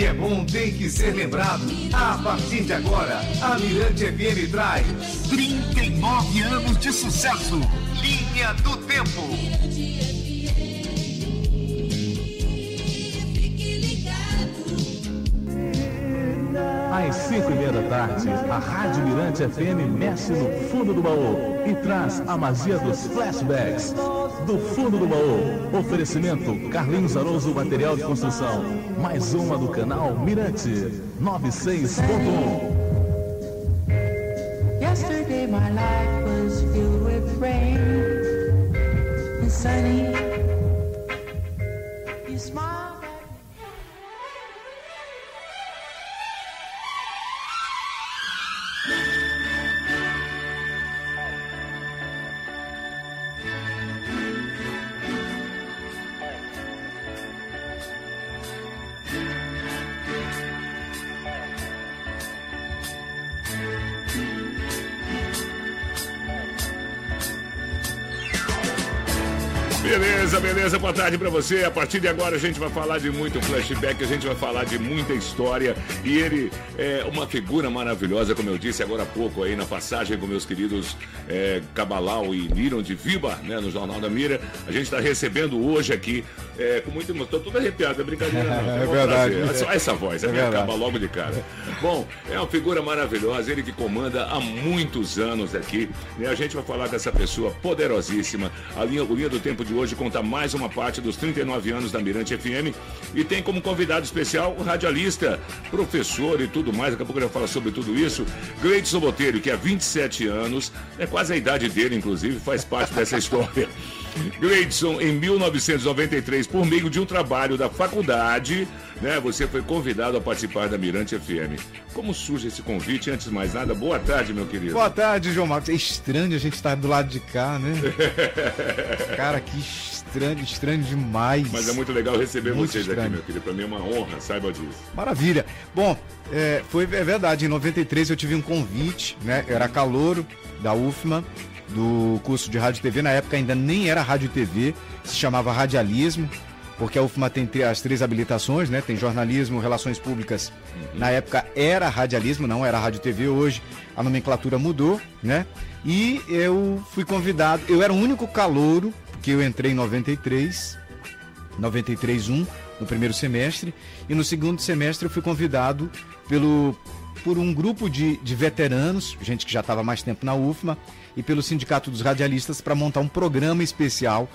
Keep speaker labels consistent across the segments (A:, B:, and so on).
A: que é bom tem que ser lembrado. A partir de agora, a Mirante FM traz 39 anos de sucesso. Linha do Tempo.
B: Às 5 e meia da tarde, a Rádio Mirante FM mexe no fundo do baú e traz a magia dos flashbacks. Do fundo do baú, oferecimento Carlinhos Arouso Material de Construção. Mais uma do canal Mirante 96.1. Yesterday my life was filled with rain and sunny.
C: Boa tarde para você. A partir de agora a gente vai falar de muito flashback, a gente vai falar de muita história. E ele é uma figura maravilhosa, como eu disse agora há pouco aí na passagem com meus queridos é, Cabalau e Liron de Viba, né, no Jornal da Mira. A gente está recebendo hoje aqui, é, com muita emoção. Estou todo arrepiado, é brincadeira não.
D: É, é verdade.
C: É só essa voz, é, é acaba logo de cara. Bom, é uma figura maravilhosa, ele que comanda há muitos anos aqui. Né? A gente vai falar dessa pessoa poderosíssima. A linha, o Linha do Tempo de hoje conta mais uma parte dos 39 anos da Mirante FM e tem como convidado especial o radialista, professor e tudo mais. Daqui a pouco eu falo sobre tudo isso. Gleidson Botelho, que há 27 anos, é quase a idade dele, inclusive, faz parte dessa história. Gleidson, em 1993, por meio de um trabalho da faculdade, né, você foi convidado a participar da Mirante FM. Como surge esse convite? Antes de mais nada, boa tarde, meu querido.
D: Boa tarde, João Marcos. É estranho a gente estar do lado de cá, né? Cara, que estranho, estranho demais.
C: Mas é muito legal receber muito vocês estranho. aqui, meu querido. Para mim é uma honra, saiba disso.
D: Maravilha. Bom, é, foi é verdade. Em 93 eu tive um convite, né? Eu era calouro da UFMA do curso de rádio e TV. Na época ainda nem era rádio e TV, se chamava radialismo, porque a UFMA tem as três habilitações, né? Tem jornalismo, relações públicas. Uhum. Na época era radialismo, não era rádio e TV. Hoje a nomenclatura mudou, né? E eu fui convidado, eu era o único calouro, porque eu entrei em 93, 93 1 no primeiro semestre, e no segundo semestre eu fui convidado pelo por um grupo de, de veteranos, gente que já estava mais tempo na UFMA, e pelo Sindicato dos Radialistas para montar um programa especial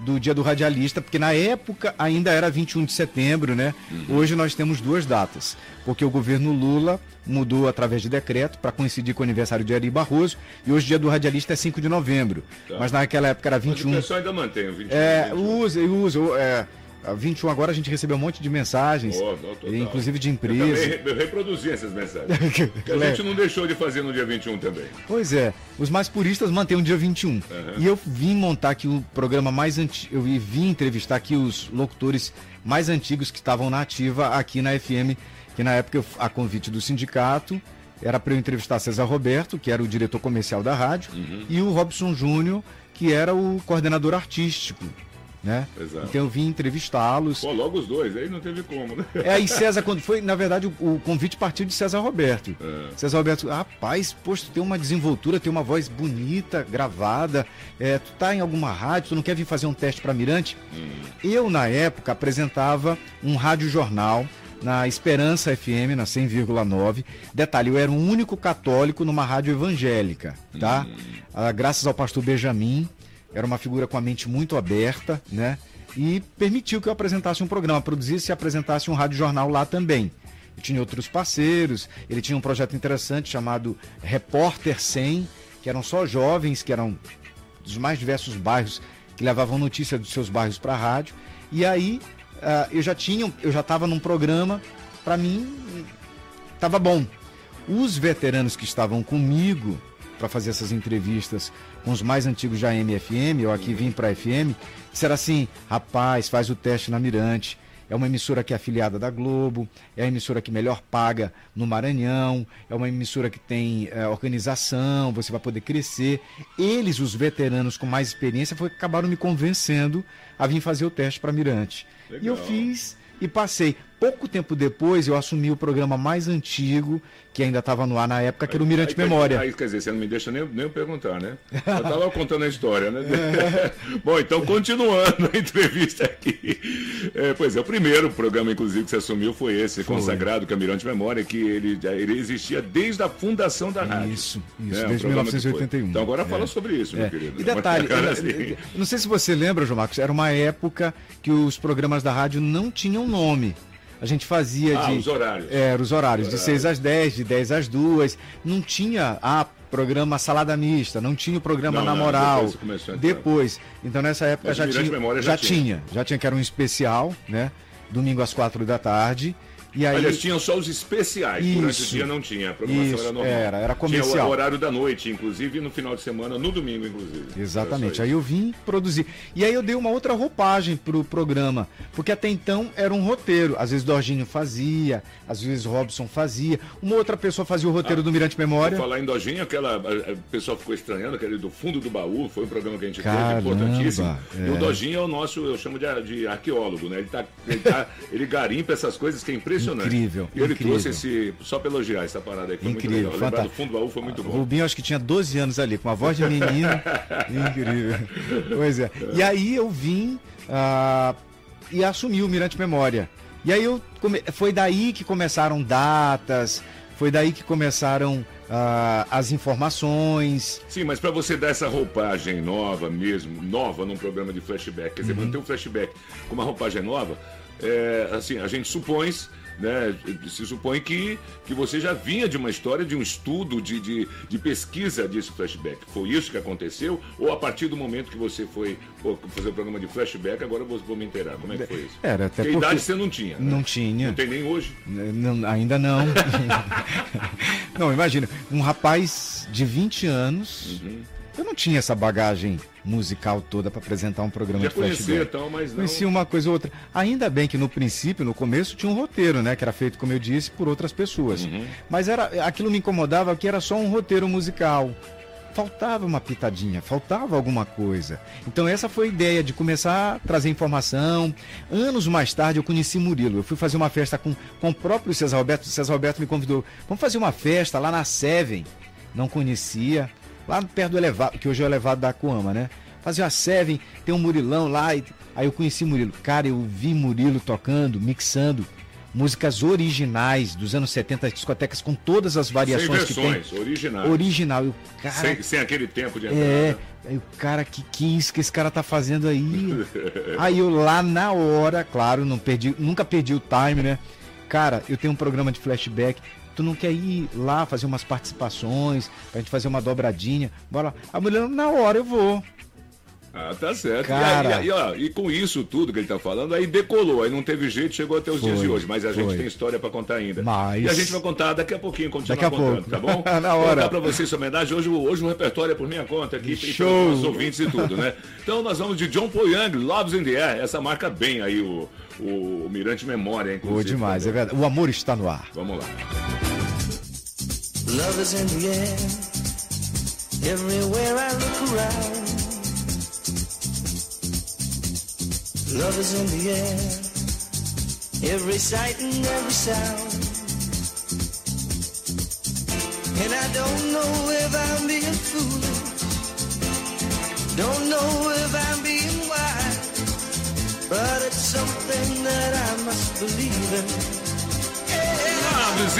D: do Dia do Radialista, porque na época ainda era 21 de setembro, né? Uhum. Hoje nós temos duas datas, porque o governo Lula mudou através de decreto para coincidir com o aniversário de Ari Barroso, e hoje o Dia do Radialista é 5 de novembro. Tá. Mas naquela época era 21. Mas o
C: pessoal ainda mantém o 21.
D: É, 21. usa, usa. É, a 21 agora a gente recebeu um monte de mensagens, oh, não, inclusive de empresas.
C: Eu, eu reproduzi essas mensagens. que a gente não deixou de fazer no dia 21 também.
D: Pois é, os mais puristas mantêm o dia 21. Uhum. E eu vim montar aqui o programa mais antigo, eu vim entrevistar aqui os locutores mais antigos que estavam na ativa aqui na FM, que na época a convite do sindicato era para eu entrevistar César Roberto, que era o diretor comercial da rádio, uhum. e o Robson Júnior, que era o coordenador artístico né? Exato. Então eu vim entrevistá-los.
C: Pô, logo os dois, aí não teve como, né?
D: É, aí César, quando foi, na verdade, o, o convite partiu de César Roberto. É. César Roberto, rapaz, poxa, tu tem uma desenvoltura, tem uma voz bonita, gravada, é, tu tá em alguma rádio, tu não quer vir fazer um teste para Mirante? Hum. Eu, na época, apresentava um rádio jornal na Esperança FM, na 100,9. Detalhe, eu era o único católico numa rádio evangélica, tá? Hum. Ah, graças ao pastor Benjamin, era uma figura com a mente muito aberta, né? E permitiu que eu apresentasse um programa, produzisse e apresentasse um rádio jornal lá também. Eu tinha outros parceiros, ele tinha um projeto interessante chamado Repórter 100, que eram só jovens, que eram dos mais diversos bairros, que levavam notícia dos seus bairros para a rádio. E aí uh, eu já tinha, eu já estava num programa, para mim estava bom. Os veteranos que estavam comigo para fazer essas entrevistas com os mais antigos da MFM, eu aqui vim para a FM, disseram assim: rapaz, faz o teste na Mirante. É uma emissora que é afiliada da Globo, é a emissora que melhor paga no Maranhão, é uma emissora que tem é, organização, você vai poder crescer. Eles, os veteranos com mais experiência, foi, acabaram me convencendo a vir fazer o teste para Mirante. Legal. E eu fiz e passei. Pouco tempo depois eu assumi o programa mais antigo, que ainda estava no ar na época, que era o Mirante
C: aí,
D: Memória.
C: Aí, quer dizer, você não me deixa nem, nem perguntar, né? Eu estava contando a história, né? É. Bom, então, continuando a entrevista aqui. É, pois é, o primeiro programa, inclusive, que você assumiu foi esse, foi. consagrado, que é Mirante Memória, que ele, ele existia desde a fundação da rádio.
D: Isso, isso, é, desde 1981.
C: Então agora fala é. sobre isso, meu é. querido.
D: E detalhe, assim. não sei se você lembra, João Marcos, era uma época que os programas da rádio não tinham nome. A gente fazia ah, de.
C: Os horários.
D: Era, os horários, os de 6 às 10, de 10 às 2. Não tinha a ah, programa Salada Mista, não tinha o programa não, Na não, Moral. Depois, depois, Então nessa época já tinha, já, já tinha. tinha. Já tinha que era um especial, né? Domingo às 4 da tarde.
C: E aí... Aliás, tinham só os especiais, isso, durante o dia não tinha, a programação
D: isso,
C: era normal.
D: Era, era comercial.
C: Tinha o horário da noite, inclusive, no final de semana, no domingo, inclusive.
D: Exatamente, aí eu vim produzir. E aí eu dei uma outra roupagem pro programa, porque até então era um roteiro. Às vezes Dorginho fazia, às vezes Robson fazia, uma outra pessoa fazia o roteiro ah, do Mirante Memória.
C: falar em Dorginho, aquela, a, a pessoa ficou estranhando, aquele do fundo do baú, foi um programa que a gente Caramba, teve, importantíssimo. É. E o Dorginho é o nosso, eu chamo de, de arqueólogo, né? Ele, tá, ele, tá, ele garimpa essas coisas que é impressionante.
D: Incrível.
C: E ele Incrível. trouxe esse, só para elogiar essa parada foi
D: Incrível,
C: muito legal. Do fundo do baú foi muito bom.
D: Rubinho acho que tinha 12 anos ali, com uma voz de menino. Incrível. Pois é. E aí eu vim uh, e assumi o Mirante Memória. E aí eu come... foi daí que começaram datas, foi daí que começaram uh, as informações.
C: Sim, mas para você dar essa roupagem nova mesmo, nova num programa de flashback, quer dizer, uhum. manter o flashback com uma roupagem nova, é, assim, a gente supõe né? Se supõe que, que você já vinha de uma história, de um estudo, de, de, de pesquisa desse flashback. Foi isso que aconteceu? Ou a partir do momento que você foi fazer o programa de flashback, agora vou, vou me inteirar. Como é que foi isso?
D: Era, até
C: porque, porque idade você não tinha.
D: Né? Não tinha.
C: Não tem nem hoje?
D: Não, ainda não. não, imagina, um rapaz de 20 anos. Uhum. Eu não tinha essa bagagem musical toda para apresentar um programa
C: Já
D: de flashback. Conhecia,
C: então, mas não...
D: Conhecia uma coisa ou outra. Ainda bem que no princípio, no começo, tinha um roteiro, né? Que era feito, como eu disse, por outras pessoas. Uhum. Mas era, aquilo me incomodava que era só um roteiro musical. Faltava uma pitadinha, faltava alguma coisa. Então essa foi a ideia de começar a trazer informação. Anos mais tarde eu conheci Murilo. Eu fui fazer uma festa com, com o próprio César Roberto. O César Roberto me convidou. Vamos fazer uma festa lá na Seven. Não conhecia lá perto do elevado, que hoje é o elevado da Coama, né? Fazia uma Seven, tem um Murilão lá. E... Aí eu conheci Murilo. Cara, eu vi Murilo tocando, mixando músicas originais dos anos 70, discotecas com todas as variações
C: sem versões,
D: que tem.
C: originais.
D: Original. E cara,
C: sem, sem aquele tempo de é, entrada.
D: É, aí o cara, que que isso que esse cara tá fazendo aí? aí eu lá na hora, claro, não perdi, nunca perdi o time, né? Cara, eu tenho um programa de flashback tu não quer ir lá fazer umas participações, pra gente fazer uma dobradinha? Bora. A mulher, na hora eu vou.
C: Ah, tá certo.
D: Cara...
C: E, aí, e, ó, e, com isso tudo que ele tá falando, aí decolou, aí não teve jeito, chegou até os foi, dias de hoje. Mas a foi. gente tem história para contar ainda.
D: Mas...
C: E a gente vai contar daqui a pouquinho, continuar
D: daqui a
C: contando,
D: pouco.
C: tá bom?
D: Na hora. Vou
C: dar pra vocês essa homenagem. Hoje, hoje o repertório é por minha conta aqui, Show. os ouvintes e tudo, né? Então nós vamos de John Paul Young, Loves in the Air. Essa marca bem aí o, o, o Mirante Memória, inclusive.
D: Boa demais, é verdade. O amor está no ar.
C: Vamos lá.
E: Love is in the air. Everywhere I look around. Love is in the air. Every sight and every sound. And I don't know if I'm being foolish. Don't know if I'm being wise. But it's something that I must believe in.
C: Loves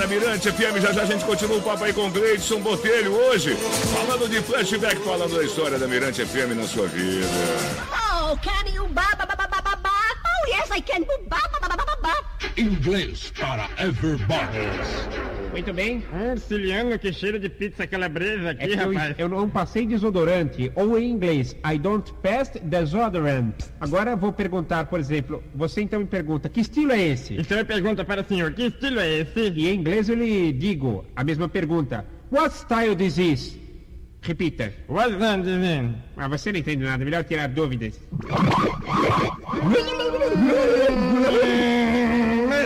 C: na Mirante FM. Já já a gente continua o papo aí com o Gleidson Botelho hoje, falando de flashback, falando da história da Mirante FM na sua vida.
F: Oh, can you ba ba ba ba ba ba? Oh, yes, I can. Ba ba ba ba ba ba.
A: Inglês para everybody.
G: Muito bem. Hum, que cheiro de pizza calabresa aqui, é rapaz.
H: Eu, eu, não passei desodorante, ou em inglês, I don't pass desodorant. Agora vou perguntar, por exemplo, você então me pergunta, que estilo é esse?
G: Então eu pergunto para o senhor, que estilo é esse?
H: E em inglês eu lhe digo a mesma pergunta. What style this is? Repita.
G: What does this mean?
H: Ah, você não entende nada, melhor tirar dúvidas.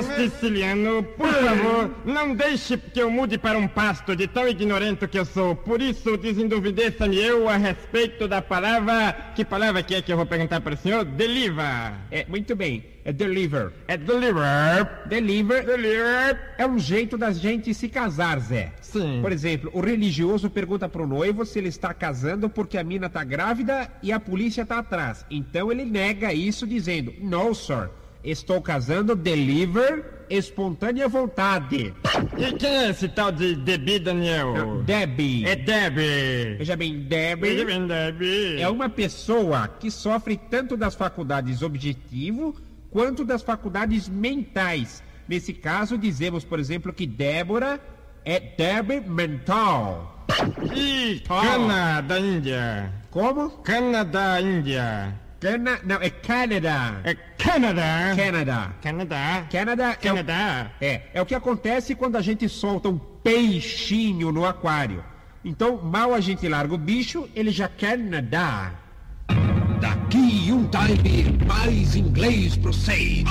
G: Siciliano, por favor, não deixe que eu mude para um pasto de tão ignorante que eu sou. Por isso, desenduvideça-me eu a respeito da palavra. Que palavra que é que eu vou perguntar para o senhor? Deliver.
H: É, muito bem. É deliver.
G: É deliver.
H: Deliver
G: Deliver.
H: é um jeito da gente se casar, Zé.
G: Sim.
H: Por exemplo, o religioso pergunta pro noivo se ele está casando porque a mina tá grávida e a polícia tá atrás. Então ele nega isso dizendo: No, sir. Estou casando deliver espontânea vontade.
G: E quem é esse tal de Debbie, Daniel?
H: Não, Debbie.
G: É Debbie.
H: Veja bem,
G: Veja
H: Debbie
G: bem, Debbie.
H: é uma pessoa que sofre tanto das faculdades objetivo quanto das faculdades mentais. Nesse caso, dizemos, por exemplo, que Débora é Debbie mental.
G: E cana da Índia.
H: Como?
G: Cana da Índia.
H: Cana... Não, é Canadá.
G: É Canadá.
H: Canadá.
G: Canadá.
H: Canadá é o-
G: Canadá.
H: É, é o que acontece quando a gente solta um peixinho no aquário. Então, mal a gente larga o bicho, ele já quer nadar.
I: Daqui um time, mais inglês pro seis.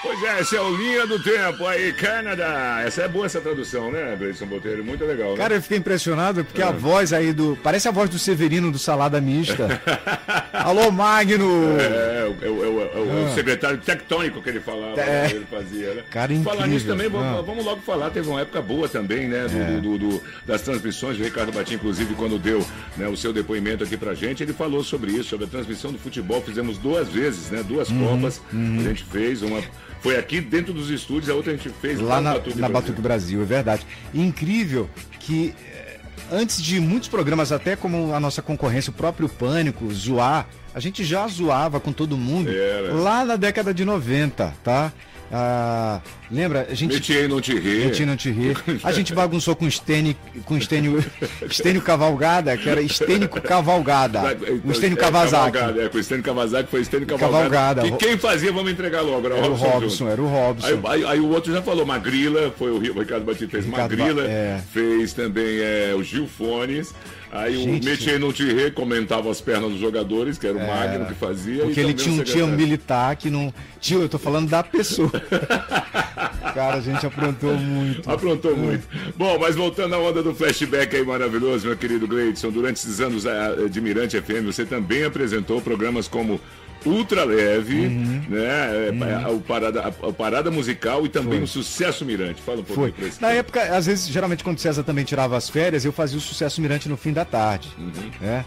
C: Pois é, esse é o Linha do Tempo aí, Canadá. Essa é boa essa tradução, né, Gleison Botelho? Muito legal, né?
D: Cara, eu fiquei impressionado porque a voz aí do. Parece a voz do Severino do Salada Mista. Alô, Magno!
C: É, é, o- é é é o secretário tectônico que ele falava,
D: Ah. É.
C: né, ele fazia, né?
D: Cara,
C: Falar
D: incrível.
C: nisso também, vamos,
D: Ah. É.
C: vamos logo falar, teve uma época boa também, né, do, do- do- das transmissões, o Ricardo Batim, inclusive, quando deu né, o seu depoimento aqui pra gente, ele falou sobre isso, sobre a transmissão do futebol, fizemos duas vezes, né, duas
D: Uhum,
C: copas, a gente fez, uma foi aqui dentro dos estúdios, a outra a gente fez
D: Lá na,
C: Batuque
D: na
C: Brasil.
D: Batuque Brasil, é verdade. E incrível que eh, antes de muitos programas, até como a nossa concorrência, o próprio Pânico, zoar, a gente já zoava com todo mundo
C: Era.
D: lá na década de 90, tá? Ah, lembra? A gente.
C: Meti aí, não te ri.
D: Meti não te rir. A gente bagunçou com Stênio, com Stênio, Stênio Cavalgada, que era Estênico Cavalgada. O Stênio
C: É,
D: Kawasaki.
C: É, com o Stênio Kawasaki foi Stênio Cavalgada.
D: Cavalgada.
C: E quem fazia, vamos entregar logo, era,
D: Era o
C: Robson
D: era o Robson.
C: Aí, aí- aí o outro já falou, Magrila, foi o Ricardo Batista fez
D: Ricardo
C: Magrila,
D: Ba- é.
C: fez também é, o Gil Fones. Aí
D: Gente.
C: o Metier não te re comentava as pernas dos jogadores, que era o Magno que fazia.
D: Porque
C: e
D: ele tinha um tio militar que não. Tio, eu tô falando da pessoa. Cara, a gente aprontou muito.
C: Aprontou muito. Bom, mas voltando à onda do flashback aí maravilhoso, meu querido Gleidson, durante esses anos eh, de Mirante FM, você também apresentou programas como Ultra Leve,
D: Uhum.
C: né? eh, O, Parada, a- Parada Musical e também o Sucesso Mirante. Fala um pouquinho
D: Foi. Na época, às vezes, geralmente quando o César também tirava as férias, eu fazia o Sucesso Mirante no fim da tarde.
C: Uhum.
D: né?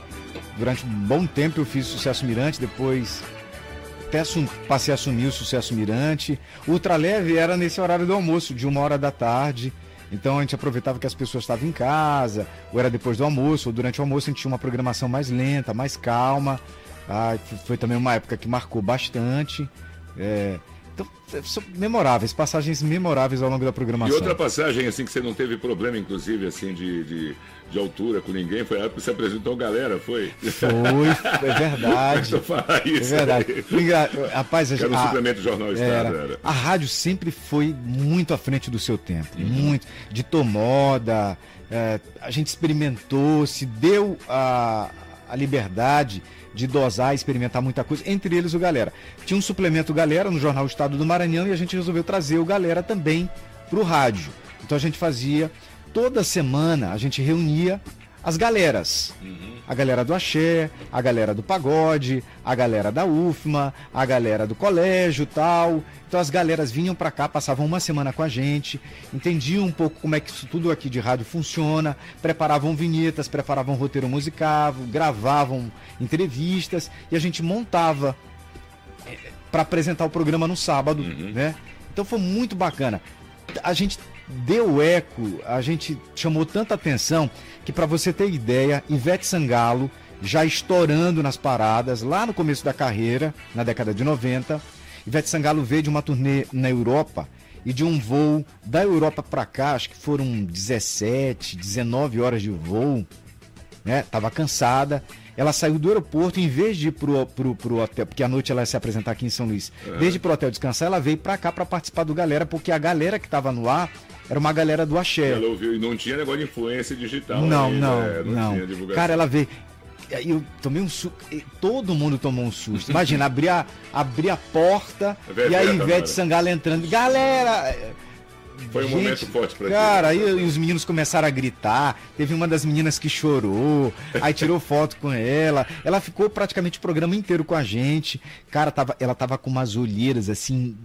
D: Durante um bom tempo eu fiz Sucesso Mirante, depois até passei a assumir o Sucesso Mirante. O Ultra Leve era nesse horário do almoço, de uma hora da tarde. Então a gente aproveitava que as pessoas estavam em casa, ou era depois do almoço, ou durante o almoço a gente tinha uma programação mais lenta, mais calma. Ah, foi também uma época que marcou bastante. É, então, são memoráveis, passagens memoráveis ao longo da
C: E
D: programação.
C: outra passagem, assim, que você não teve problema, inclusive, assim, de, de, de altura com ninguém, foi a época que você apresentou galera, foi?
D: Foi, é verdade. É
C: isso
D: verdade.
C: aí.
D: O engra- Rapaz, a,
C: era um suplemento Jornal Estado,
D: era.
C: era.
D: a rádio sempre foi muito à frente do seu tempo.
C: Uhum.
D: Muito. Ditou moda, é, a gente experimentou, se deu a, a liberdade de dosar, experimentar muita coisa, entre eles o Galera. Tinha um suplemento Galera no Jornal Estado do Maranhão e a gente resolveu trazer o Galera também para o rádio. Então a gente fazia, toda semana a gente reunia as galeras. A galera do axé, a galera do pagode, a galera da UFMA, a galera do colégio tal. Então as galeras vinham pra cá, passavam uma semana com a gente, entendiam um pouco como é que isso tudo aqui de rádio funciona, preparavam vinhetas, preparavam roteiro musical, gravavam entrevistas e a gente montava para apresentar o programa no sábado, né? Então foi muito bacana. A gente deu eco, a gente chamou tanta atenção que para você ter ideia, Ivete Sangalo já estourando nas paradas lá no começo da carreira, na década de 90. Ivete Sangalo veio de uma turnê na Europa e de um voo da Europa para cá, acho que foram 17, 19 horas de voo né? Tava cansada. Ela saiu do aeroporto, em vez de ir pro, pro, pro hotel, porque à noite ela ia se apresentar aqui em São Luís, em vez de ir pro hotel descansar, ela veio pra cá pra participar do galera, porque a galera que tava no ar era uma galera do axé.
C: Ela ouviu, e não tinha negócio de influência digital
D: Não,
C: ainda,
D: não,
C: é,
D: não.
C: tinha divulgação.
D: Cara, ela veio. E aí eu tomei um susto. Todo mundo tomou um susto. Imagina, abrir a, abrir a porta
C: Ivete
D: e aí
C: Sangalo.
D: Ivete Sangalo entrando. Galera!
C: Foi um
D: Gente,
C: momento forte pra
D: Cara,
C: ti.
D: aí os meninos começaram a gritar. Teve uma das meninas que chorou. Aí tirou foto com ela. Ela ficou praticamente o programa inteiro com a gente. Cara, tava, ela tava com umas olheiras assim.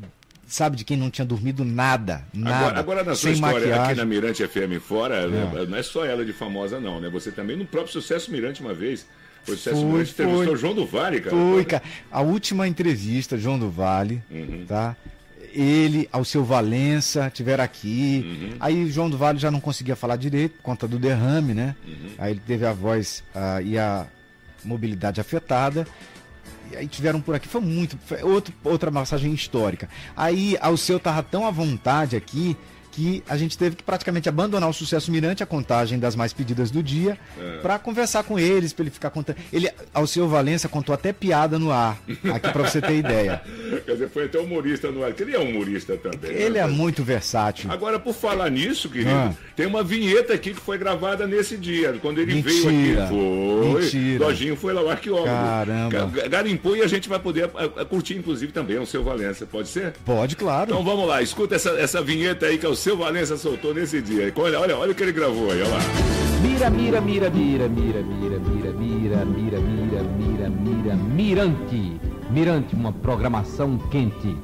D: Sabe, de quem não tinha dormido nada. Nada.
C: Agora, agora na sua história aqui
D: maquiagem.
C: na Mirante FM fora, não é só ela de famosa, não, né? Você também no próprio Sucesso Mirante uma vez. Foi Sucesso
D: Foi,
C: Mirante entrevistou
D: foi.
C: o João do Vale, cara.
D: Foi, cara. A última entrevista, João do Vale,
C: Uhum.
D: tá? Ele, ao seu Valença, tiveram aqui.
C: Uhum.
D: Aí o João do Vale já não conseguia falar direito por conta do derrame, né?
C: Uhum.
D: Aí ele teve a voz ah, e a mobilidade afetada. E aí tiveram por aqui. Foi muito. Foi outro, outra massagem histórica. Aí ao seu tava tão à vontade aqui que a gente teve que praticamente abandonar o Sucesso Mirante, a contagem das mais pedidas do dia,
C: É.
D: pra conversar com eles, pra ele ficar contando. Ele, ao seu Valença, contou até piada no ar, aqui pra você ter ideia.
C: Quer dizer, foi até humorista no ar, que ele é humorista também. né?
D: Ele é muito versátil.
C: Agora, por falar nisso, querido,
D: Ah.
C: tem uma vinheta aqui que foi gravada nesse dia, quando ele veio
D: Mentira.
C: aqui. Foi.
D: Mentira.
C: Lojinho foi lá, o arqueólogo.
D: Caramba.
C: Ga- Garimpou e a gente vai poder curtir, inclusive, também o seu Valença. Pode ser?
D: Pode, claro.
C: Então vamos lá, escuta essa, essa vinheta aí que é o seu Valença soltou nesse dia. Olha, olha, olha o que ele gravou aí, olha lá.
J: Mira, mira, mira, mira, mira, mira, mira, mira, mira, mira, mira, mira, Mirante. Mirante, uma programação quente.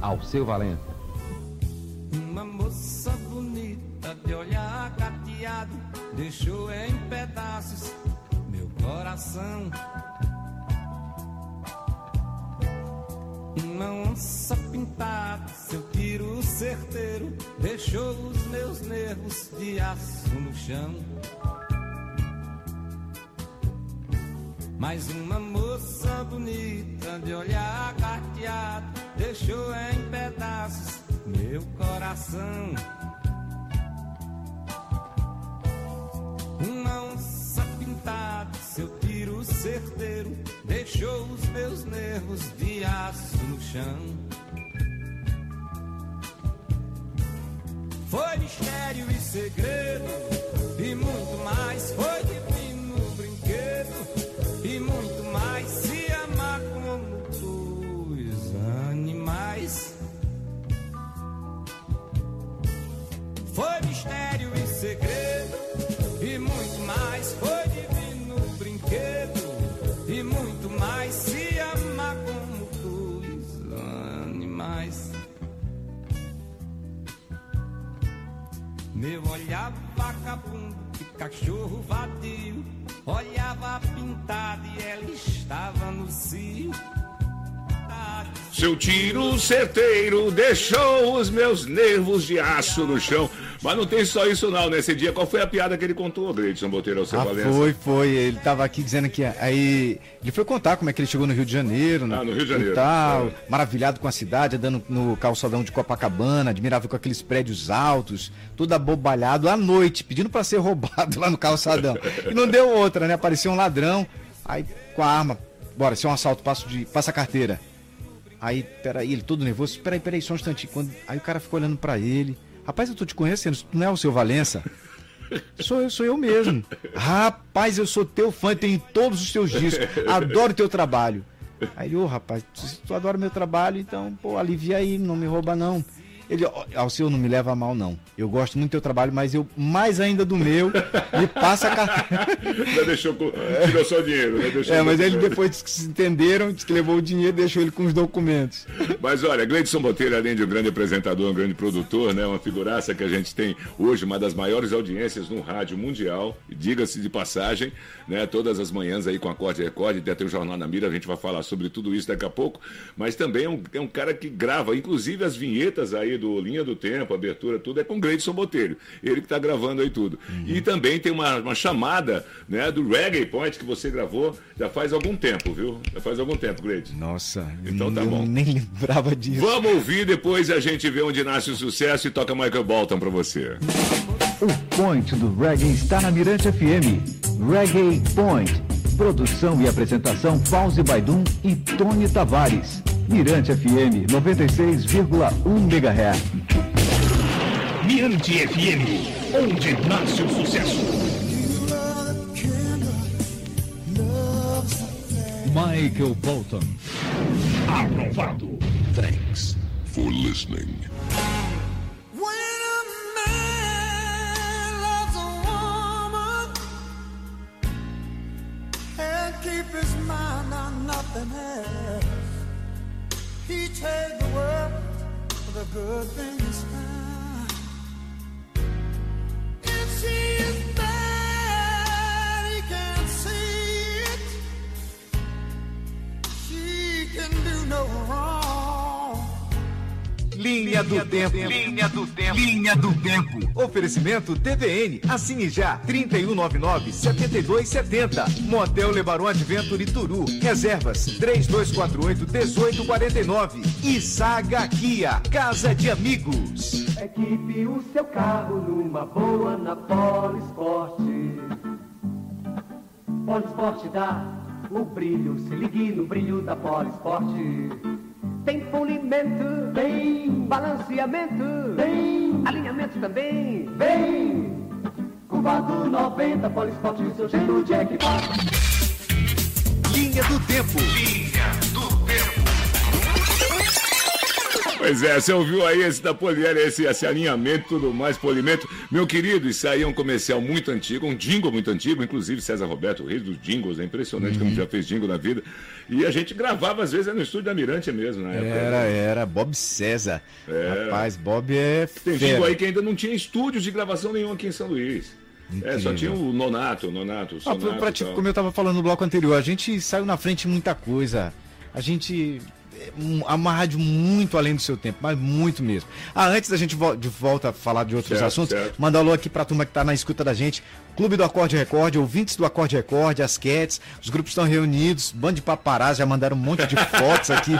J: Ao seu Valença.
E: Uma moça bonita de olhar cateado deixou em pedaços meu coração. Uma onça pintada, seu tiro certeiro deixou os meus nervos de aço no chão. Mais uma moça bonita de olhar carteado deixou em pedaços meu coração. Uma onça seu tiro certeiro deixou os meus nervos de aço no chão. Foi mistério e segredo e muito mais. Foi divino brinquedo e muito mais. Se amar como dois animais. Foi mistério e segredo e muito mais. Se amar como dois animais. Meu olhar vagabundo de cachorro vadio Olhava pintado e ela estava no cio
C: Seu tiro certeiro deixou os meus nervos de aço no chão. Mas não tem só isso não, nesse dia. Qual foi a piada que ele contou, Gleidson Boteiro, ao seu
D: Ah,
C: Valença?
D: foi, foi. Ele tava aqui dizendo que aí. Ele foi contar como é que ele chegou no Rio de Janeiro, né?
C: Ah, no Rio de Janeiro.
D: E tal,
C: É.
D: maravilhado com a cidade, andando no calçadão de Copacabana, admirável com aqueles prédios altos, tudo abobalhado à noite, pedindo pra ser roubado lá no calçadão. E não deu outra, né? Apareceu um ladrão, aí com a arma, bora, se é um assalto, passo de, passa a carteira. Aí, peraí, ele todo nervoso, peraí, peraí, só um instantinho. Quando... Aí o cara ficou olhando pra ele. Rapaz, eu tô te conhecendo, tu não é o seu Valença? Sou eu, sou eu mesmo. Rapaz, eu sou teu fã, tenho todos os teus discos. Adoro teu trabalho. Aí ele, ô rapaz, se tu adora meu trabalho, então, pô, alivia aí, não me rouba não. Ele, ó, Alceu, não me leva a mal não. Eu gosto muito do teu trabalho, mas eu, mais ainda do meu, me passa a carteira.
C: Já deixou, com- tirou só o dinheiro, né? Deixou
D: É, mas ele depois disse que se entenderam, disse que levou o dinheiro e deixou ele com os documentos.
C: Mas olha, Gleidson Botelho, além de um grande apresentador, um grande produtor, né? Uma figuraça que a gente tem hoje, uma das maiores audiências no rádio mundial, diga-se de passagem, né? Todas as manhãs aí com a Corte Record, até tem o Jornal na Mira, a gente vai falar sobre tudo isso daqui a pouco, mas também é um, é um cara que grava, inclusive as vinhetas aí do Linha do Tempo, abertura, tudo, é com Gleidson Botelho. Ele que tá gravando aí tudo. E também tem uma, uma chamada, né? Do Reggae Point que você gravou já faz algum tempo, viu? Já faz algum tempo, Gleidson.
D: Nossa,
C: Então tá
D: eu
C: bom.
D: nem lembrava disso.
C: Vamos ouvir, depois a gente vê onde nasce o sucesso e toca Michael Bolton pra você.
J: O Point do Reggae está na Mirante FM. Reggae Point. Produção e apresentação Pause Baidum e Tony Tavares. Mirante FM 96,1 MHz.
I: Mirante FM, onde nasce o sucesso.
J: Michael Bolton.
I: Aprovado.
K: Thanks for listening.
E: When a man loves a woman and keep his mind on nothing else, he trade the world for the good things found. If she is bad, he can't see it. She can do no wrong.
A: Linha do Tempo. Linha do Tempo. Linha do Tempo.
L: Oferecimento TVN. Assine já. 3199-7270. Motel Lebaron Adventure Turu. Reservas 3248-1849. E Saga Kia. Casa de Amigos.
M: Equipe o seu carro numa boa na Polisport. Polisport dá o brilho, se ligue no brilho da Polisport. Tem polimento, tem balanceamento, tem alinhamento também, vem. Curvado 90, Polisport, seu jeito de equipar.
L: Linha do Tempo.
C: Pois é, você ouviu aí esse da Poliera, esse, esse alinhamento e tudo mais, polimento. Meu querido, isso aí é um comercial muito antigo, um jingle muito antigo, inclusive César Roberto, o rei dos jingles, é impressionante como já fez jingle na vida. E a gente gravava às vezes no estúdio da Mirante mesmo, na época.
D: Era, era. Bob César.
C: É.
D: Rapaz, Bob é
C: Tem
D: fera.
C: jingle aí que ainda não tinha estúdios de gravação nenhum aqui em São Luís. É, só tinha o Nonato, o Nonato, o
D: Ah,
C: Sonato.
D: pra
C: e
D: ti,
C: tal.
D: como eu tava falando no bloco anterior, a gente saiu na frente em muita coisa. A gente. É um- Uma rádio muito além do seu tempo, mas muito mesmo. Ah, antes da gente vo- de volta a falar de outros
C: Certo,
D: assuntos,
C: certo.
D: manda alô aqui pra turma que tá na escuta da gente. Clube do Acorde Record, ouvintes do Acorde Record, as Cats, os grupos estão reunidos, bando de paparazzi, já mandaram um monte de fotos aqui.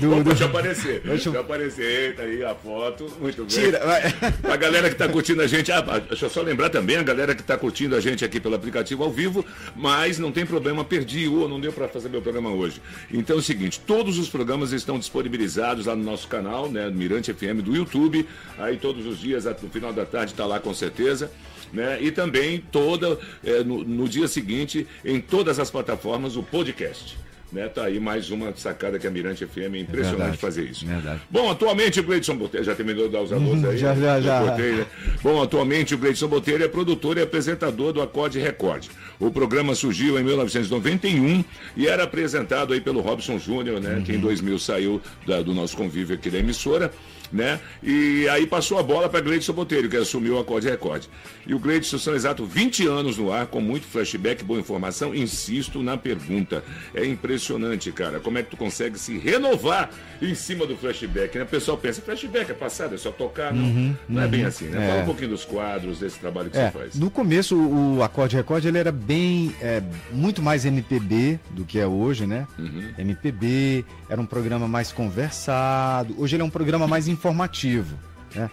D: do,
C: Opa,
D: do-
C: Deixa eu aparecer.
D: Deixa eu-
C: aparecer. Eita aí a foto. Muito bem.
D: Tira, vai.
C: A galera que está curtindo a gente, ah, deixa eu só lembrar também, a galera que está curtindo a gente aqui pelo aplicativo ao vivo, mas não tem problema, perdi ou não deu para fazer meu programa hoje. Então é o seguinte, todos os programas estão disponibilizados lá no nosso canal, né, Mirante FM do YouTube, aí todos os dias, no final da tarde está lá com certeza. Né? E também toda eh, no, no dia seguinte em todas as plataformas o podcast. Né? Tá aí mais uma sacada que a Mirante FM é impressionante
D: verdade,
C: fazer isso.
D: verdade.
C: Bom, atualmente o Gleidson Botelho, já terminou de dar os alôs aí?
D: Uhum, já, já,
C: Eu
D: já.
C: cortei, né? Bom, atualmente o Gleidson Botelho é produtor e apresentador do Acorde Record. O programa surgiu em 1991 e era apresentado aí pelo Robson Júnior, né?
D: Uhum.
C: Que em 2000 saiu da- do nosso convívio aqui da emissora. Né? E aí passou a bola para Gleidson Botelho, que assumiu o Acorde Record. E o Gleidson são exatos 20 anos no ar, com muito flashback, boa informação. Insisto na pergunta. É impressionante, cara. Como é que tu consegue se renovar em cima do flashback? Né? O pessoal pensa, flashback é passado, é só tocar. Não,
D: Uhum,
C: não é bem
D: uhum.
C: assim, né?
D: É.
C: Fala um pouquinho dos quadros, desse trabalho que
D: É,
C: você faz.
D: no começo o Acorde Record ele era bem, é, muito mais MPB do que é hoje, né?
C: Uhum.
D: MPB, era um programa mais conversado. Hoje ele é um programa mais informativo, né?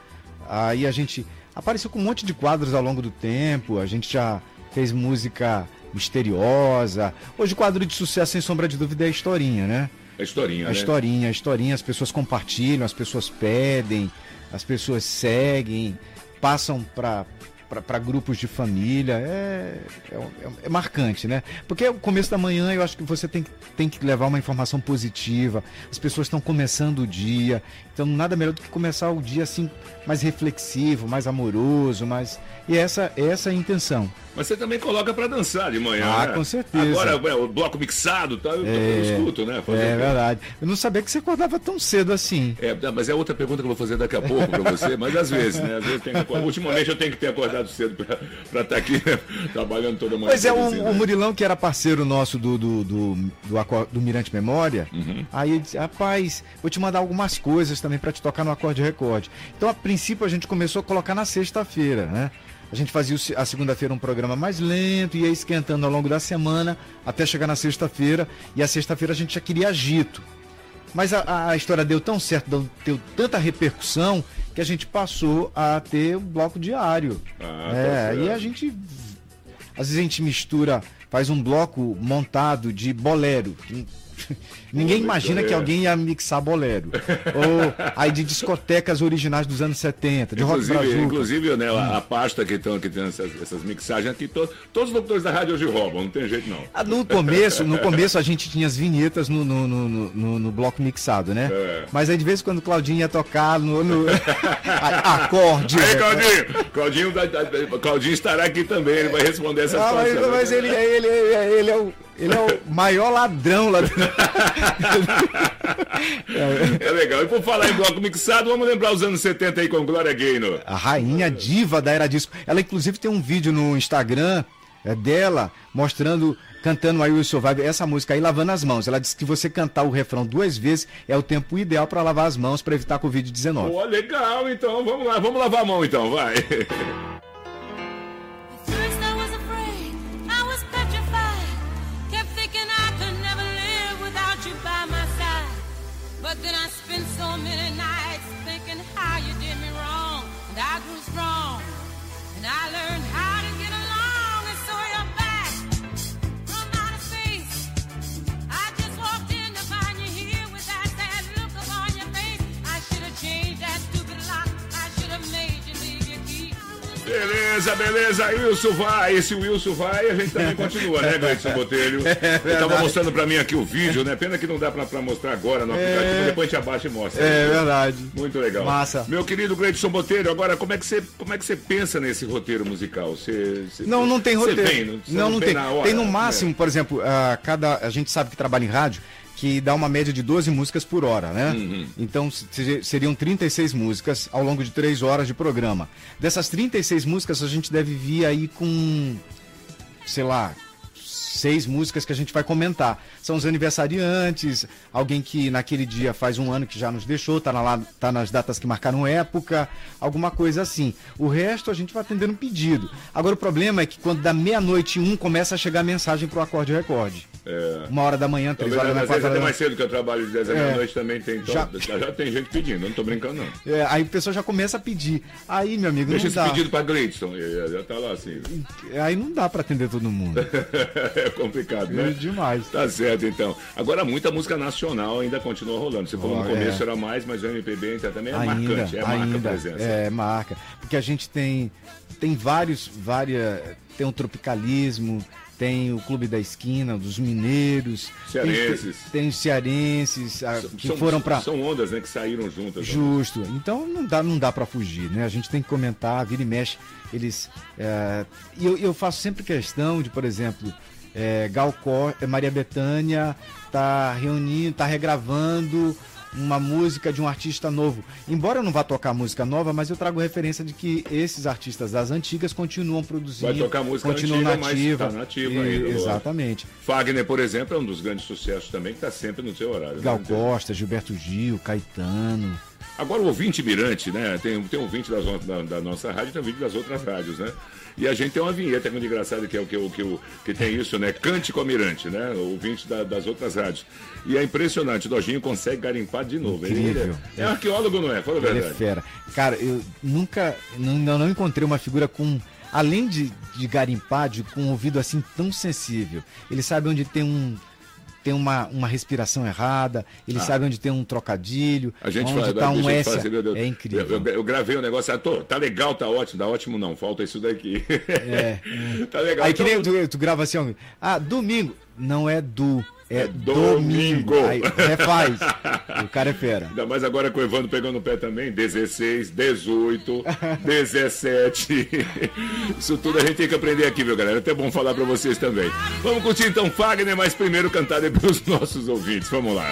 D: Aí a gente apareceu com um monte de quadros ao longo do tempo, a gente já fez música misteriosa. Hoje o quadro de sucesso, sem sombra de dúvida, é a historinha, né?
C: A historinha,
D: A
C: né?
D: historinha, a historinha, as pessoas compartilham, as pessoas pedem, as pessoas seguem, passam para para grupos de família, é, é, é marcante, né? Porque o começo da manhã eu acho que você tem, que- tem que levar uma informação positiva, as pessoas estão começando o dia, então nada melhor do que começar o dia assim, mais reflexivo, mais amoroso, mais. E essa, essa é a intenção.
C: Mas você também coloca pra dançar de manhã,
D: Ah,
C: né?
D: com certeza.
C: Agora, ué, o bloco mixado, tá? eu, eu escuto, né? Fazer
D: é verdade. Eu não sabia que você acordava tão cedo assim.
C: É, mas é outra pergunta que eu vou fazer daqui a pouco pra você, mas às vezes, né? Às vezes tenho que Ultimamente eu tenho que ter acordado cedo pra estar tá aqui né? trabalhando toda manhã.
D: Pois é, o,
C: produzindo,
D: o
C: né?
D: Murilão, que era parceiro nosso do, do, do, do, do Mirante Memória,
C: Uhum.
D: aí ele disse, rapaz, vou te mandar algumas coisas também para te tocar no acorde recorde. Então, a princípio, a gente começou a colocar na sexta-feira, né? A gente fazia a segunda-feira um programa mais lento, ia esquentando ao longo da semana, até chegar na sexta-feira, e a sexta-feira a gente já queria agito. Mas a, a história deu tão certo, deu, deu tanta repercussão, que a gente passou a ter um bloco diário.
C: Ah, tá
D: é,
C: certo.
D: e a gente às vezes a gente mistura, faz um bloco montado de bolero, que Ninguém imagina que alguém ia mixar bolero. Ou aí de discotecas originais dos anos 70, de rock
C: Inclusive,
D: brazuca.
C: inclusive né, a, a pasta que estão que tem essas, essas mixagens aqui, to- todos os locutores da rádio hoje roubam, não tem jeito não.
D: Ah, No começo, no começo a gente tinha as vinhetas no, no, no, no- no- bloco mixado, né?
C: É.
D: Mas aí de vez em quando o Claudinho ia tocar no, no- acorde.
C: Aí, Claudinho, Claudinho, Claudinho estará aqui também, ele vai responder essa
D: Ah, mas,
C: situação.
D: mas ele, ele, ele, ele é o, ele é o maior ladrão lá.
C: É legal. E por falar em bloco mixado, vamos lembrar os anos 70 aí com Glória Gaynor.
D: A rainha diva da era disco. Ela inclusive tem um vídeo no Instagram é, dela mostrando cantando I Will Survive essa música aí lavando as mãos. Ela disse que você cantar o refrão duas vezes é o tempo ideal para lavar as mãos para evitar Covid-19.
C: Pô, legal, então vamos lá, vamos lavar a mão então, vai. Beleza, beleza, Wilson vai. Esse Wilson vai, a gente também continua, né, Gleison Botelho?
D: É
C: Ele tava mostrando pra mim aqui o vídeo, né? Pena que não dá pra, pra mostrar agora no aplicativo,
D: É.
C: depois a gente abaixa e mostra.
D: É verdade.
C: Muito legal.
D: Massa.
C: Meu querido Gleidson Botelho, agora como é que você, como é que você pensa nesse roteiro musical? Você, você-
D: Não, não tem roteiro.
C: vem, não,
D: não, não tem.
C: na hora,
D: tem no
C: né?
D: máximo, por exemplo, a cada a gente sabe que trabalha em rádio que dá uma média de 12 músicas por hora, né?
C: Uhum.
D: Então se- seriam 36 músicas ao longo de 3 horas de programa. Dessas 36 músicas a gente deve vir aí com sei lá, seis músicas que a gente vai comentar. São os aniversariantes, alguém que naquele dia faz um ano que já nos deixou, tá, na, lá- tá nas datas que marcaram época, alguma coisa assim. O resto a gente vai atendendo pedido. Agora o problema é que quando dá meia-noite um começa a chegar mensagem pro acorde recorde.
C: É.
D: Uma hora da manhã, três
C: Talvez,
D: horas da
C: às vezes até mais cedo que eu trabalho de 10 da
D: É.
C: meia-noite também tem. então,
D: Já-
C: Já... tem gente pedindo, eu não tô brincando não.
D: É, aí o pessoal já começa a pedir. Aí, meu amigo,
C: Deixa
D: não
C: esse
D: dá.
C: pedido pra Gleidson, já já tá lá assim.
D: Aí não dá pra atender todo mundo.
C: é complicado, né?
D: Demais.
C: Tá certo, então. Agora, muita música nacional ainda continua rolando. Você falou
D: Ó,
C: no começo
D: é.
C: era mais, mas o MPB então, também é
D: ainda,
C: marcante, é marca a
D: ainda,
C: presença.
D: É, marca. Porque a gente tem, tem vários, várias. Tem o tropicalismo, tem o Clube da Esquina, dos mineiros.
C: Cearenses.
D: Tem, tem os cearenses que
C: São-
D: foram para
C: São ondas, né, que saíram juntas. né?
D: Justo. Então não dá, não dá para fugir, né? A gente tem que comentar, vira e mexe. Eles. é, E eu, eu faço sempre questão de, por exemplo, é, Gal Costa, Maria Bethânia tá reunindo, tá regravando uma música de um artista novo. Embora eu não vá tocar música nova, mas eu trago referência de que esses artistas das antigas continuam produzindo.
C: Vai tocar música
D: continuam
C: antiga,
D: nativa.
C: mas tá nativa
D: E-
C: ainda. lógico.
D: Exatamente.
C: Fagner, por exemplo, é um dos grandes sucessos também, que está sempre no seu horário. né?
D: Gal Costa, Gilberto Gil, Caetano.
C: Agora, o ouvinte Mirante, né? Tem, tem um ouvinte das, da, da nossa rádio e tem ouvinte das outras rádios, né? E a gente tem uma vinheta muito engraçada que é o que, o que, o- que tem isso, né? Cante com a Mirante, né? O ouvinte da- das outras rádios. E é impressionante, o Dojinho consegue garimpar de novo. Ele- Ele,
D: Incrível.
C: é, é arqueólogo, não é? Fala a
D: Ele é
C: verdade.
D: fera. Cara, eu nunca, não, não não encontrei uma figura com, além de, de garimpar, de, com um ouvido assim tão sensível. Ele sabe onde tem um tem uma, uma respiração errada, ele
C: Ah.
D: sabe onde tem um trocadilho,
C: A gente
D: onde
C: faz,
D: tá um S.
C: fazer, eu- eu-
D: é incrível.
C: Eu, eu- eu gravei o negócio, ah, tô, tá legal, tá ótimo, tá ótimo não, falta isso daqui.
D: É.
C: tá legal.
D: Aí que
C: Então-
D: nem tu, tu grava assim, ó, ah, domingo. Não é do, é,
C: domingo.
D: domingo. Aí refaz. o cara é fera.
C: Ainda mais agora com o Evandro pegando o pé também, 16, 18, 17. Isso tudo a gente tem que aprender aqui, viu, galera? É até bom falar pra vocês também. Vamos curtir então Fagner, mas primeiro cantar pelos nossos ouvintes. Vamos lá.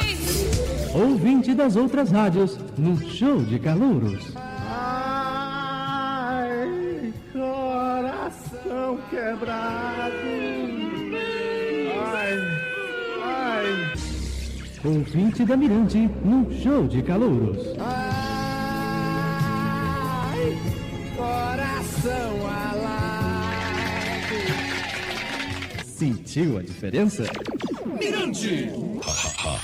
N: Ouvinte das outras rádios, no show de calouros.
E: Ai, coração quebrado.
N: Ouvinte da Mirante, no show de calouros.
E: Ai, coração alado.
N: Sentiu a diferença?
I: Mirante. Ha ha ha,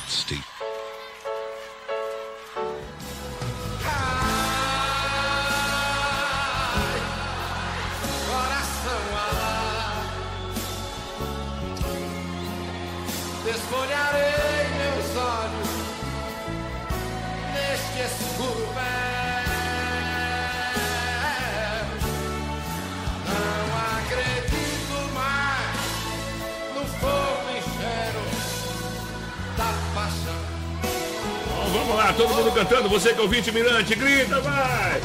C: lá, todo mundo cantando. Você que é ouvinte Mirante, grita, vai!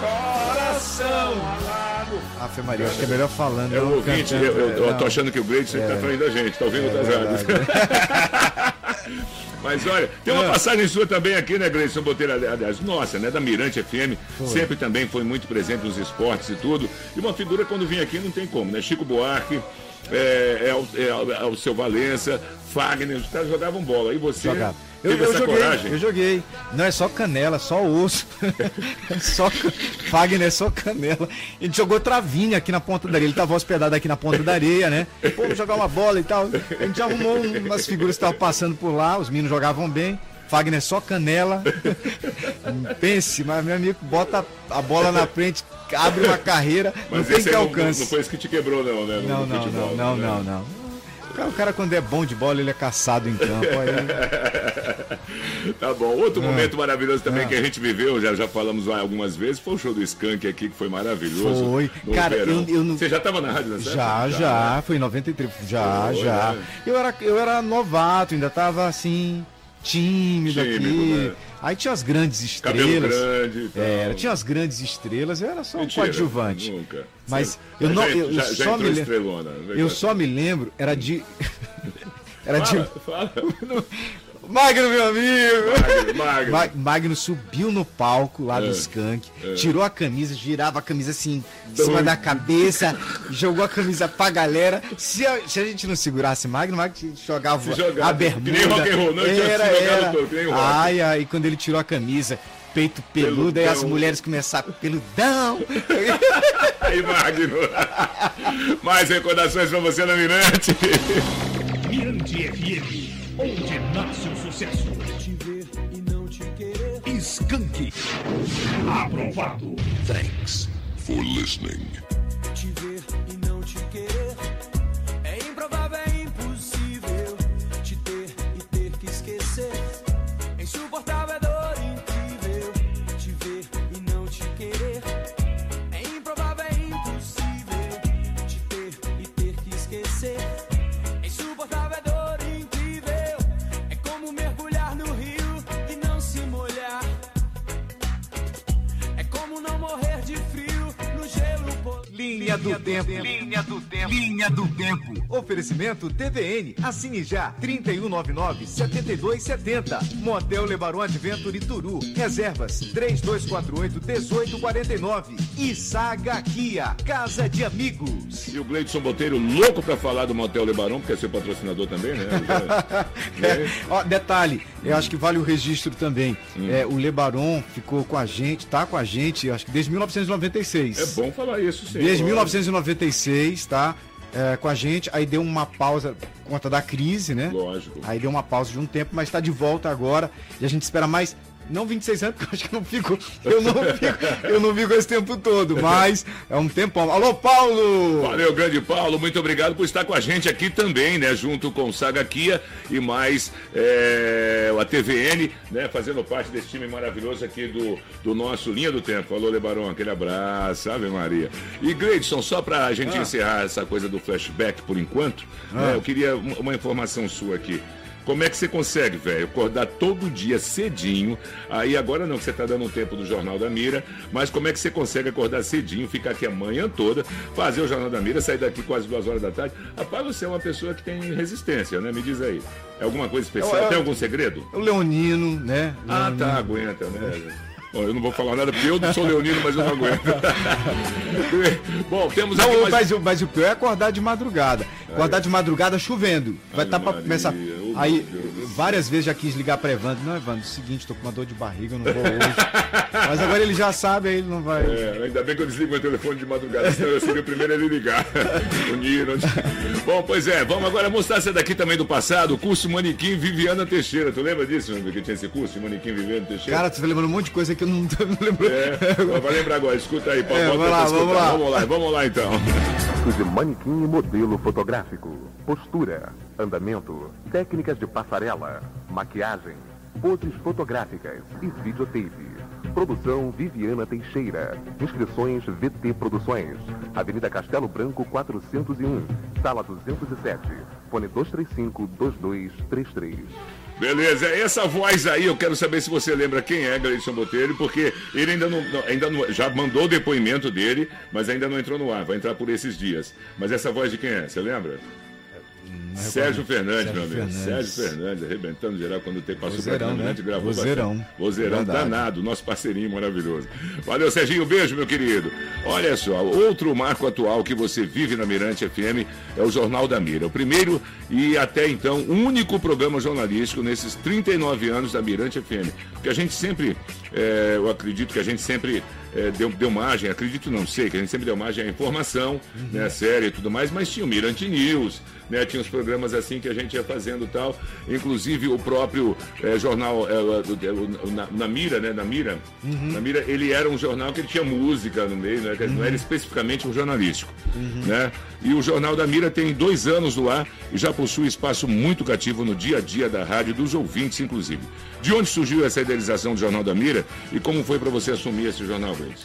D: Coração alado. Ave Maria, acho que é melhor falando.
C: É o ouvinte,
D: cantando,
C: eu, eu- eu tô achando que o Gleidson
D: É.
C: tá traindo a gente, tá ouvindo
D: É
C: outras rádios. Mas olha, tem uma
D: Ah.
C: passagem sua também aqui, né, Gleison Botelho? Aliás, nossa, né, da Mirante FM.
D: Foi.
C: Sempre também foi muito presente nos esportes e tudo. E uma figura, quando vinha aqui, não tem como, né? Chico Buarque, é, é, o- é, é o seu Valença, Fagner, os caras jogavam bola. E você
D: Jogava. Eu, eu joguei,
C: coragem?
D: eu joguei. Não é só canela, só osso. só ca- Fagner é só canela. A gente jogou travinha aqui na ponta da areia. Ele tava hospedado aqui na ponta da areia, né? Pô, jogar uma bola e tal. A gente arrumou umas figuras que estavam passando por lá, os meninos jogavam bem. Fagner é só canela. Pense, mas meu amigo, bota a bola na frente, abre uma carreira, não
C: Mas
D: tem
C: esse
D: que
C: aí não,
D: alcance.
C: não foi esse que te quebrou, não, né? no-
D: Não,
C: no
D: não,
C: futebol,
D: não, não,
C: né?
D: não, não. O cara, o cara, quando é bom de bola, ele é caçado em campo. Aí...
C: Tá bom. Outro
D: Ah.
C: momento maravilhoso também
D: Ah.
C: que a gente viveu, já, já falamos algumas vezes, foi o show do Skank aqui, que foi maravilhoso.
D: Foi. Cara, eu- eu não-
C: Você já estava na rádio, né?
D: Já, já, foi em 93. Já,
C: Foi,
D: já.
C: né?
D: Eu era, eu era novato, ainda tava assim, tímido,
C: Tímido,
D: aqui.
C: né?
D: Aí tinha as grandes estrelas.
C: grande tal.
D: Era, tinha as grandes estrelas, eu era só um
C: Mentira,
D: coadjuvante.
C: nunca.
D: Mas eu
C: já-
D: não, eu
C: já- já
D: só me lembro.
C: vem
D: Eu só me lembro, era de. Era
C: Fala,
D: de.
C: fala.
D: Magno, meu amigo!
C: Magno, Magno.
D: Ma- Magno subiu no palco lá do
C: É,
D: Skank,
C: é.
D: tirou a camisa, girava a camisa assim, em
C: Doido.
D: cima da cabeça, jogou a camisa pra galera. Se a, se a gente não segurasse Magno, Magno jogava
C: jogava,
D: a bermuda.
C: que nem rock and roll, não, tinha
D: era, era.
C: todo, que nem rock.
D: Ai, ai, quando ele tirou a camisa, peito peludo, aí as mulheres começaram, peludão.
C: Aí, Magno. Mais recordações pra você na Mirante.
A: Mirante FM, onde nasce o sucesso. Te ver e não te querer. Skank. Aprovado.
K: Thanks for listening.
L: Linha do Tempo. Linha do Tempo. Linha do Tempo. Oferecimento TVN. Assine já. 3199-7270. Motel Lebaron Adventure Turu. Reservas 3248-1849. E Saga Kia. Casa de Amigos.
C: E o Gleidson Boteiro, louco pra falar do Motel Lebarão, porque é seu patrocinador também, né? Já-
D: É, ó, detalhe, eu acho que vale o registro também.
C: Hum.
D: É, o Lebaron ficou com a gente, tá com a gente, acho que desde 1996.
C: É bom falar isso, sim.
D: Desde
C: claro.
D: 1996, tá? É, com a gente, aí deu uma pausa por conta da crise, né?
C: Lógico.
D: Aí deu uma pausa de um tempo, mas tá de volta agora. E a gente espera mais. Não 26 anos, porque eu acho que eu não fico. Eu não fico, eu não fico esse tempo todo, mas é um tempão. Alô, Paulo!
C: Valeu, grande Paulo, muito obrigado por estar com a gente aqui também, né? Junto com o Saga Kia e mais é, a TVN, né? Fazendo parte desse time maravilhoso aqui do, do nosso Linha do Tempo. Alô, Lebarão, aquele abraço, Ave Maria. E Gleidson, só pra gente
D: Ah.
C: encerrar essa coisa do flashback por enquanto,
D: Ah.
C: né, eu queria uma informação sua aqui. Como é que você consegue, velho, acordar todo dia cedinho? Aí agora não, que você tá dando um tempo do Jornal da Mira, mas como é que você consegue acordar cedinho, ficar aqui a manhã toda, fazer o Jornal da Mira, sair daqui quase duas horas da tarde? Rapaz, você é uma pessoa que tem resistência, né? Me diz aí. É alguma coisa especial?
D: Eu- eu-
C: Tem algum segredo?
D: O Leonino, né?
C: Ah,
D: Leonino.
C: tá, aguenta, né? Bom, eu não vou falar nada porque eu não sou leonino, mas eu não aguento. Bom, temos
D: Não,
C: mais...
D: mas, o- mas o pior é acordar de madrugada. Acordar de madrugada chovendo. Vai estar pra
C: Maria,
D: começar. Aí. Várias vezes já quis ligar pra Evandro. Não, Evandro, é o seguinte, tô com uma dor de barriga, eu não vou hoje. mas agora ele já sabe, aí ele não vai.
C: É, ainda bem que eu desligo meu telefone de madrugada, senão eu seria o primeiro a ele ligar. o Nino. Bom, pois é, vamos agora mostrar essa daqui também do passado, o curso Manequim Viviana Teixeira. Tu lembra disso, meu amigo, que tinha esse curso de Manequim Viviana Teixeira?
D: Cara, tu tá lembrando um monte de coisa que eu não, não lembro.
C: É, vai lembrar agora, escuta aí,
D: É,
C: bota
D: vai
C: pra
D: lá, vamos lá.
C: Vamos lá, vamos lá então.
O: de manequim e modelo fotográfico. Postura, andamento, técnicas de passarela, maquiagem, poses fotográficas e videotape. Produção Viviana Teixeira. Inscrições VT Produções. Avenida Castelo Branco 401, sala 207. Fone 235-2233.
C: Beleza, essa voz aí, eu quero saber se você lembra quem é Gleison Botelho, porque ele ainda não, ainda não- já mandou o depoimento dele, mas ainda não entrou no ar, vai entrar por esses dias. Mas essa voz de quem é? Você lembra? Sérgio Fernandes,
D: Sérgio
C: meu amigo.
D: Fernandes.
C: Sérgio Fernandes, arrebentando geral quando tem passou
D: Vozeirão,
C: pra
D: né?
C: Caminhante, gravou
D: Vozeirão.
C: Vozeirão danado, nosso parceirinho maravilhoso. Valeu, Serginho, beijo, meu querido. Olha só, outro marco atual que você vive na Mirante FM é o Jornal da Mira. O primeiro e até então único programa jornalístico nesses 39 anos da Mirante FM. Porque a gente sempre, é, eu acredito que a gente sempre é, deu, deu margem, acredito não sei, que a gente sempre deu margem à informação, né, série e tudo mais, mas tinha o Mirante News, né, tinha os programas assim que a gente ia fazendo e tal, inclusive o próprio é, jornal é, o- o- na, na Mira, né, na Mira,
D: Uhum.
C: na Mira, ele era um jornal que ele tinha música no meio, né, que não era especificamente um jornalístico, né, e o Jornal da Mira tem dois anos no ar e já possui espaço muito cativo no dia a dia da rádio dos ouvintes, inclusive. De onde surgiu essa idealização do Jornal da Mira e como foi para você assumir esse jornal, Gleice?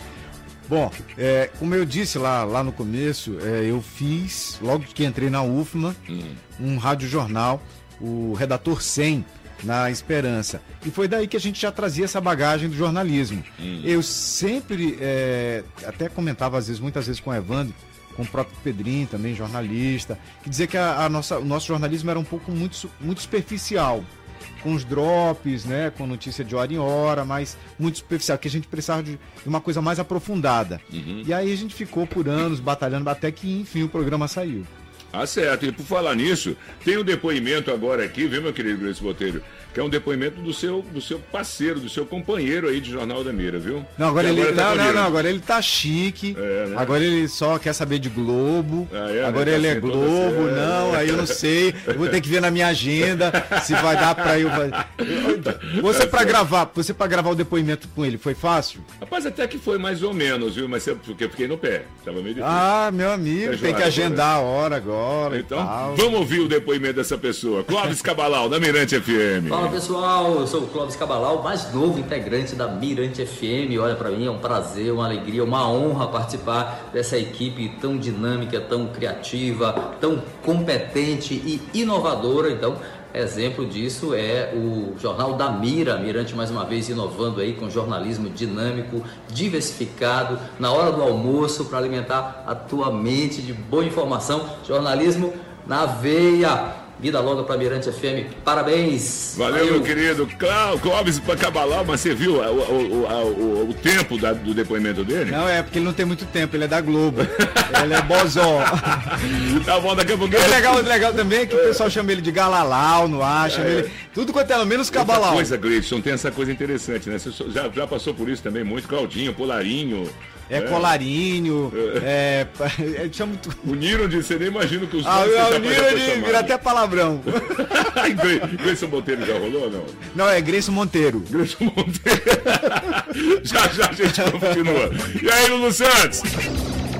D: Bom, é, como eu disse lá, lá no começo, é, eu fiz, logo que entrei na UFMA, um rádio-jornal, o Redator 100, na Esperança. E foi daí que a gente já trazia essa bagagem do jornalismo. Eu sempre, é, até comentava às vezes, muitas vezes com o Evandro, com o próprio Pedrinho também, jornalista, que dizia que a, a nossa, o nosso jornalismo era um pouco muito, muito superficial com os drops, né, com notícia de hora em hora, mas muito superficial, que a gente precisava de de uma coisa mais aprofundada. E aí a gente ficou por anos batalhando até que enfim o programa saiu.
C: Ah, certo. E por falar nisso, tem um depoimento agora aqui, viu, meu querido Gleice Botelho? Que é um depoimento do seu, do seu parceiro, do seu companheiro aí de Jornal da Mira, viu?
D: Não, agora ele,
C: tá
D: não,
C: com
D: não,
C: ele.
D: não, agora ele tá chique.
C: né?
D: Agora ele só quer saber de Globo.
C: Ah, é, né?
D: agora
C: Tá
D: ele é
C: assim, toda
D: Globo,
C: séria.
D: não, aí eu não sei. Eu vou ter que ver na minha agenda se vai dar pra eu. Você pra gravar, você para gravar o depoimento com ele, foi fácil?
C: Rapaz, até que foi mais ou menos, viu? Mas porque eu fiquei no pé. Tava meio difícil.
D: Ah, meu amigo,
C: Tá
D: tem que agendar a hora agora
C: Então,
D: e tal.
C: vamos ouvir o depoimento dessa pessoa. Clóvis Cabalau, da Mirante FM.
P: Fala pessoal, eu sou o Clóvis Cabalau, mais novo integrante da Mirante FM. Olha pra mim, é um prazer, uma alegria, uma honra participar dessa equipe tão dinâmica, tão criativa, tão competente e inovadora. Então, exemplo disso é o Jornal da Mira, Mirante mais uma vez inovando aí com jornalismo dinâmico, diversificado, na hora do almoço para alimentar a tua mente de boa informação, jornalismo na veia. Vida longa para Mirante FM. Parabéns.
C: Valeu, meu querido. Clá- Clóvis Cabalau, mas você viu o, o, o, o- o tempo da- do depoimento dele?
D: Não, é porque ele não tem muito tempo, ele é da Globo. ele é bozó.
C: tá bom, daqui a pouco.
D: É legal, legal também é que o pessoal chama ele de Galalau no ar, chama
C: É.
D: ele. Tudo quanto é, menos Cabalau.
C: coisa, Gleison, tem essa coisa interessante, né? Você já, já passou por isso também muito, Claudinho, Polarinho.
D: É
C: né?
D: colarinho, é. é chama muito.
C: O Niro, de- você nem imagina que os
D: Ah,
C: nomes que
D: o vira até palavrão.
C: Gleison Monteiro já rolou ou não?
D: Não, é Grace Monteiro.
C: Grace Monteiro. já já a gente continua. E aí, Lulu Santos?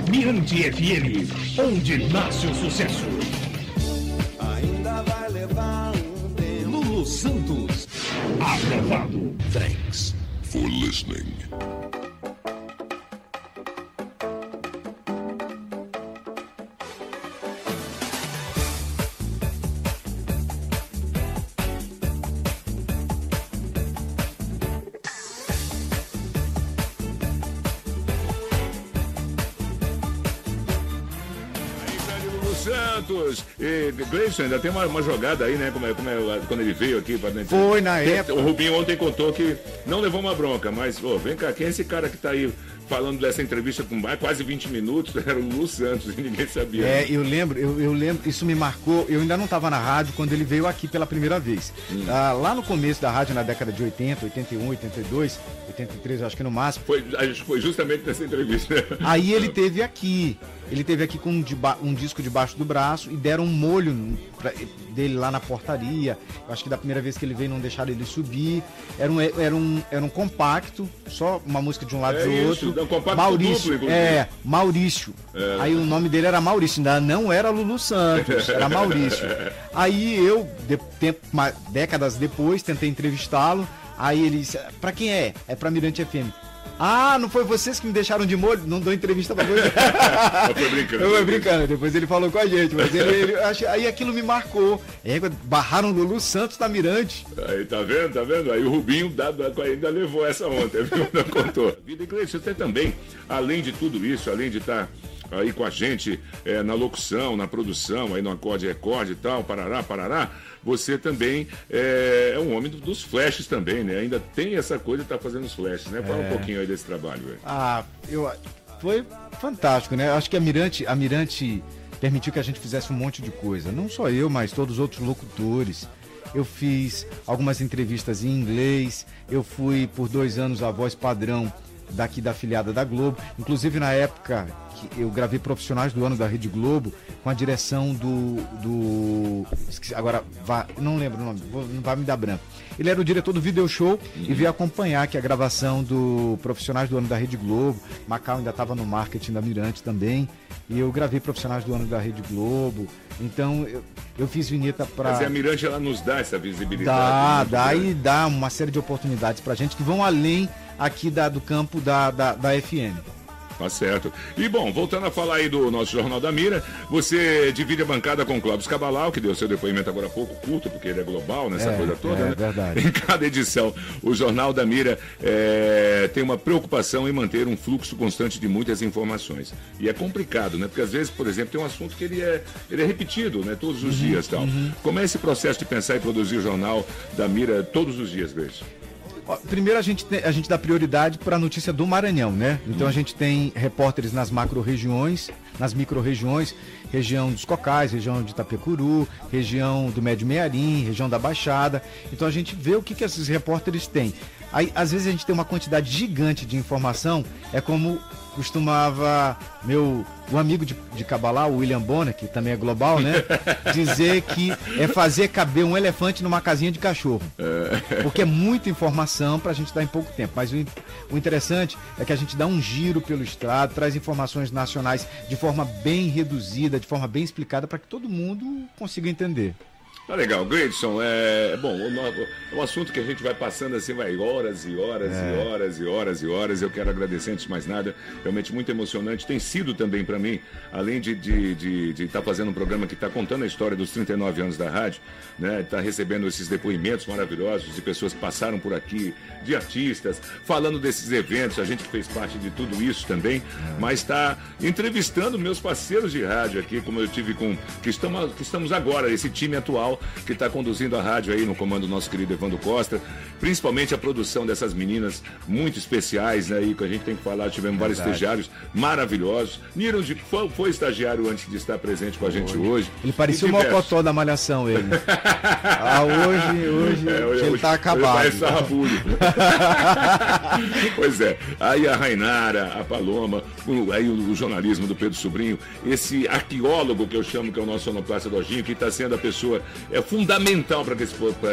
I: Mirante FM, onde nasce o sucesso.
E: Ainda vai levar um tempo.
I: Lulu Santos. Aprovado. Thanks
K: for listening.
C: Gleison, ainda tem uma, uma jogada aí, né? Como é, como é, quando ele veio aqui. Pra, né,
D: Foi na
C: Tem-
D: época.
C: O Rubinho ontem contou que não levou uma bronca, mas, ô, vem cá, quem é esse cara que tá aí falando dessa entrevista com mais- quase 20 minutos? Era o Lulu Santos e ninguém sabia.
D: É, eu lembro, eu, eu lembro, isso me marcou. Eu ainda não estava na rádio quando ele veio aqui pela primeira vez.
C: Hum.
D: Ah, lá no começo da rádio, na década de 80, 81, 82, 83, eu acho que no máximo.
C: Foi, foi justamente nessa entrevista.
D: Aí ele teve aqui. Ele teve aqui com um, um disco debaixo do braço e deram um molho pra- dele lá na portaria. Eu acho que da primeira vez que ele veio não deixaram ele subir. Era um, era um, era um compacto, só uma música de um lado
C: É
D: e do
C: isso,
D: outro.
C: um compacto
D: Maurício.
C: duplo,
D: é, Maurício.
C: É.
D: Aí o nome dele era Maurício, ainda não era Lulu Santos, era Maurício. Aí eu, de- tempo- décadas depois, tentei entrevistá-lo. Aí ele disse: Pra quem é? É pra Mirante FM. Ah, não foi vocês que me deixaram de molho? Não dou entrevista pra você.
C: Mas foi brincando.
D: Eu fui brincando, depois ele falou com a gente, mas ele, ele- acho- aí aquilo me marcou. É, barraram o Lulu Santos da Mirante.
C: Aí, tá vendo, tá vendo? Aí o Rubinho da- da- ainda levou essa ontem, viu? Não contou. Vida inglês, você também, além de tudo isso, além de estar aí com a gente é, na locução, na produção, aí no Acorde Recorde e tal, parará, parará, você também é, é um homem do- dos flashes também, né? Ainda tem essa coisa de estar fazendo os flashes, né? Fala
D: É.
C: um pouquinho aí desse trabalho, velho.
D: Ah, eu, foi fantástico, né? Acho que a Mirante, a Mirante permitiu que a gente fizesse um monte de coisa. Não só eu, mas todos os outros locutores. Eu fiz algumas entrevistas em inglês. Eu fui por dois anos a voz padrão daqui da afiliada da Globo. Inclusive na época que eu gravei profissionais do ano da Rede Globo com a direção do. do agora, vá- não lembro o nome, vou- não vai me dar branco. Ele era o diretor do Video Show e veio acompanhar aqui a gravação do Profissionais do Ano da Rede Globo. Macau ainda estava no marketing da Mirante também. E eu gravei Profissionais do Ano da Rede Globo. Então eu, eu fiz vinheta para.
C: Mas a Mirante, ela nos dá essa visibilidade.
D: Dá,
C: muito
D: dá e dá uma série de oportunidades pra gente que vão além aqui da, do campo da, da, da FM.
C: Tá certo. E bom, voltando a falar aí do nosso Jornal da Mira, você divide a bancada com o Clóvis Cabalau, que deu seu depoimento agora há pouco, curto, porque ele é global nessa
D: É,
C: coisa toda,
D: é
C: né?
D: verdade.
C: Em cada edição, o Jornal da Mira é, tem uma preocupação em manter um fluxo constante de muitas informações. E é complicado, né? Porque às vezes, por exemplo, tem um assunto que ele é, ele é repetido, né? Todos os
D: Uhum,
C: dias tal. Como é esse processo de pensar e produzir o Jornal da Mira todos os dias, Gleice?
D: Primeiro a gente, tem- a gente dá prioridade para a notícia do Maranhão, né? Então a gente tem repórteres nas macro-regiões, nas micro-regiões, região dos Cocais, região de Itapecuru, região do Médio Mearim, região da Baixada. Então a gente vê o que, que esses repórteres têm. Aí, às vezes a gente tem uma quantidade gigante de informação, é como costumava meu um amigo de, de Cabalá, o William Bonner, que também é global, né? Dizer que é fazer caber um elefante numa casinha de cachorro. Porque é muita informação para a gente dar em pouco tempo. Mas o, o interessante é que a gente dá um giro pelo estado, traz informações nacionais de forma bem reduzida, de forma bem explicada, para que todo mundo consiga entender.
C: Tá legal, Gleidson, é bom, o, no- o assunto que a gente vai passando assim, vai horas e horas
D: É.
C: e horas e horas e horas. Eu quero agradecer antes de mais nada, realmente muito emocionante. Tem sido também para mim, além de estar de, de, de tá fazendo um programa que está contando a história dos 39 anos da rádio, né? Está recebendo esses depoimentos maravilhosos de pessoas que passaram por aqui, de artistas, falando desses eventos, a gente fez parte de tudo isso também, mas está entrevistando meus parceiros de rádio aqui, como eu tive com. que estamos, que estamos agora, esse time atual que está conduzindo a rádio aí no comando do nosso querido Evandro Costa, principalmente a produção dessas meninas muito especiais, né? E que a gente tem que falar, tivemos vários
D: Verdade.
C: estagiários maravilhosos. Niro de, foi, foi estagiário antes de estar presente com a gente hoje.
D: Ele parecia o mocotó da malhação, ele. ah, hoje, hoje,
C: É,
D: ele
C: hoje-
D: tá
C: hoje
D: acabado.
C: sarrabulho. pois é. Aí a Rainara, a Paloma, o- aí o, o jornalismo do Pedro Sobrinho, esse arqueólogo que eu chamo, que é o nosso sonoplasta Dojinho, que está sendo a pessoa é fundamental para que,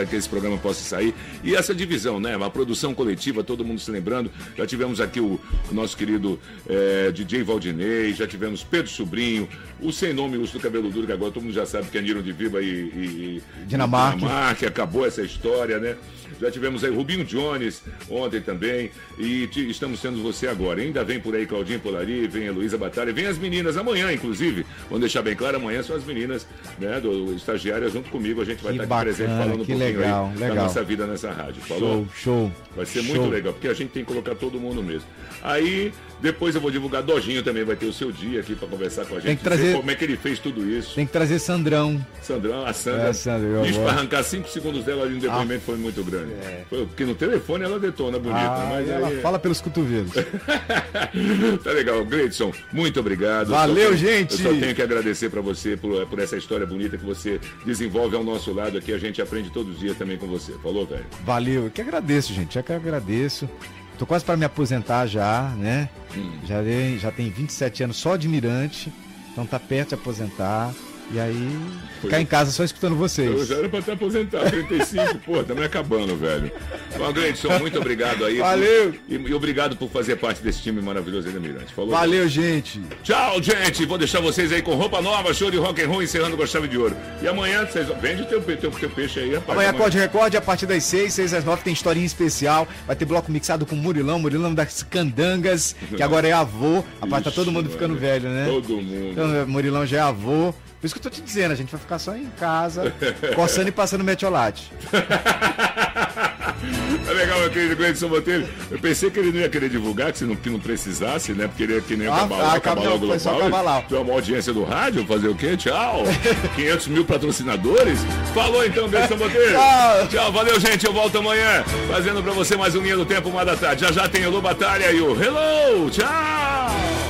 C: que esse programa possa sair. E essa divisão, né? Uma produção coletiva, todo mundo se lembrando. Já tivemos aqui o, o nosso querido é, DJ Valdinei, já tivemos Pedro Sobrinho, o sem nome, o do cabelo duro, que agora todo mundo já sabe que é Niro de Viva e, e, e
D: Dinamarca.
C: Dinamarca, acabou essa história, né? Já tivemos aí Rubinho Jones ontem também. E te- estamos tendo você agora. Ainda vem por aí Claudinho Polari, vem a Luísa Batalha, vem as meninas amanhã, inclusive. Vamos deixar bem claro, amanhã são as meninas, né, do estagiária junto comigo. A gente vai
D: Que
C: estar aqui presente
D: bacana,
C: falando um
D: que
C: pouquinho
D: legal,
C: aí da
D: legal.
C: nossa vida nessa rádio. Falou?
D: Show, show.
C: Vai ser
D: Show.
C: muito legal, porque a gente tem que colocar todo mundo mesmo. Aí, depois eu vou divulgar, Dojinho também vai ter o seu dia aqui para conversar com a gente.
D: Tem que trazer-
C: como é que ele fez tudo isso.
D: Tem que trazer Sandrão.
C: Sandrão, a Sandra.
D: É, Sandra, gosto.
C: pra arrancar cinco segundos dela ali no depoimento foi muito grande. Foi, porque no telefone ela detona bonita,
D: Ah,
C: mas
D: ela
C: aí...
D: fala pelos cotovelos.
C: tá legal, Gleidson, muito obrigado.
D: Valeu,
C: Eu só tenho-
D: gente.
C: Eu só tenho que agradecer pra você por, por essa história bonita que você desenvolve ao nosso lado aqui. A gente aprende todos os dias também com você. Falou, velho?
D: Valeu, eu que agradeço, gente. Eu que agradeço. Tô quase para me aposentar já, né?
C: Hum.
D: Já, já tem 27 anos só de mirante, então tá perto de aposentar. E aí, ficar em casa só escutando
C: Eu
D: vocês.
C: já era pra ter aposentado, 35, pô, tá me acabando, velho. Bom, Gleidson, muito obrigado aí.
D: Valeu.
C: E, e obrigado por fazer parte desse time maravilhoso aí da Mirante. Falou.
D: Valeu, gente.
C: Tchau, gente. Vou deixar vocês aí com roupa nova, show de rock and roll, encerrando com a chave de ouro. E amanhã, vocês vende o teu, teu, teu peixe aí, rapaz.
D: Amanhã Acorde Recorde, a partir das 6, 6 às 9, tem historinha especial. Vai ter bloco mixado com Murilão, Murilão das Candangas, que agora é avô. Rapaz, tá todo mundo ficando velho, né?
C: Todo mundo.
D: Então, Murilão já é avô. Por isso que eu tô te dizendo, a gente vai ficar só em casa, coçando e passando metiolate.
C: É legal, meu querido Gleidson Botelho. Eu pensei que ele não ia querer divulgar, que, se não, que não precisasse, né? Porque ele é que nem o
D: Ah,
C: Cabalau,
D: ah. Cabalau.
C: Tu é uma audiência do rádio, fazer o quê? Tchau. 500 mil patrocinadores. Falou então, Gleidson Botelho.
D: Tchau.
C: Tchau, valeu, gente. Eu volto amanhã, fazendo pra você mais um Linha do Tempo, uma da tarde. Já já tem o Lu Batalha e o Hello. Tchau.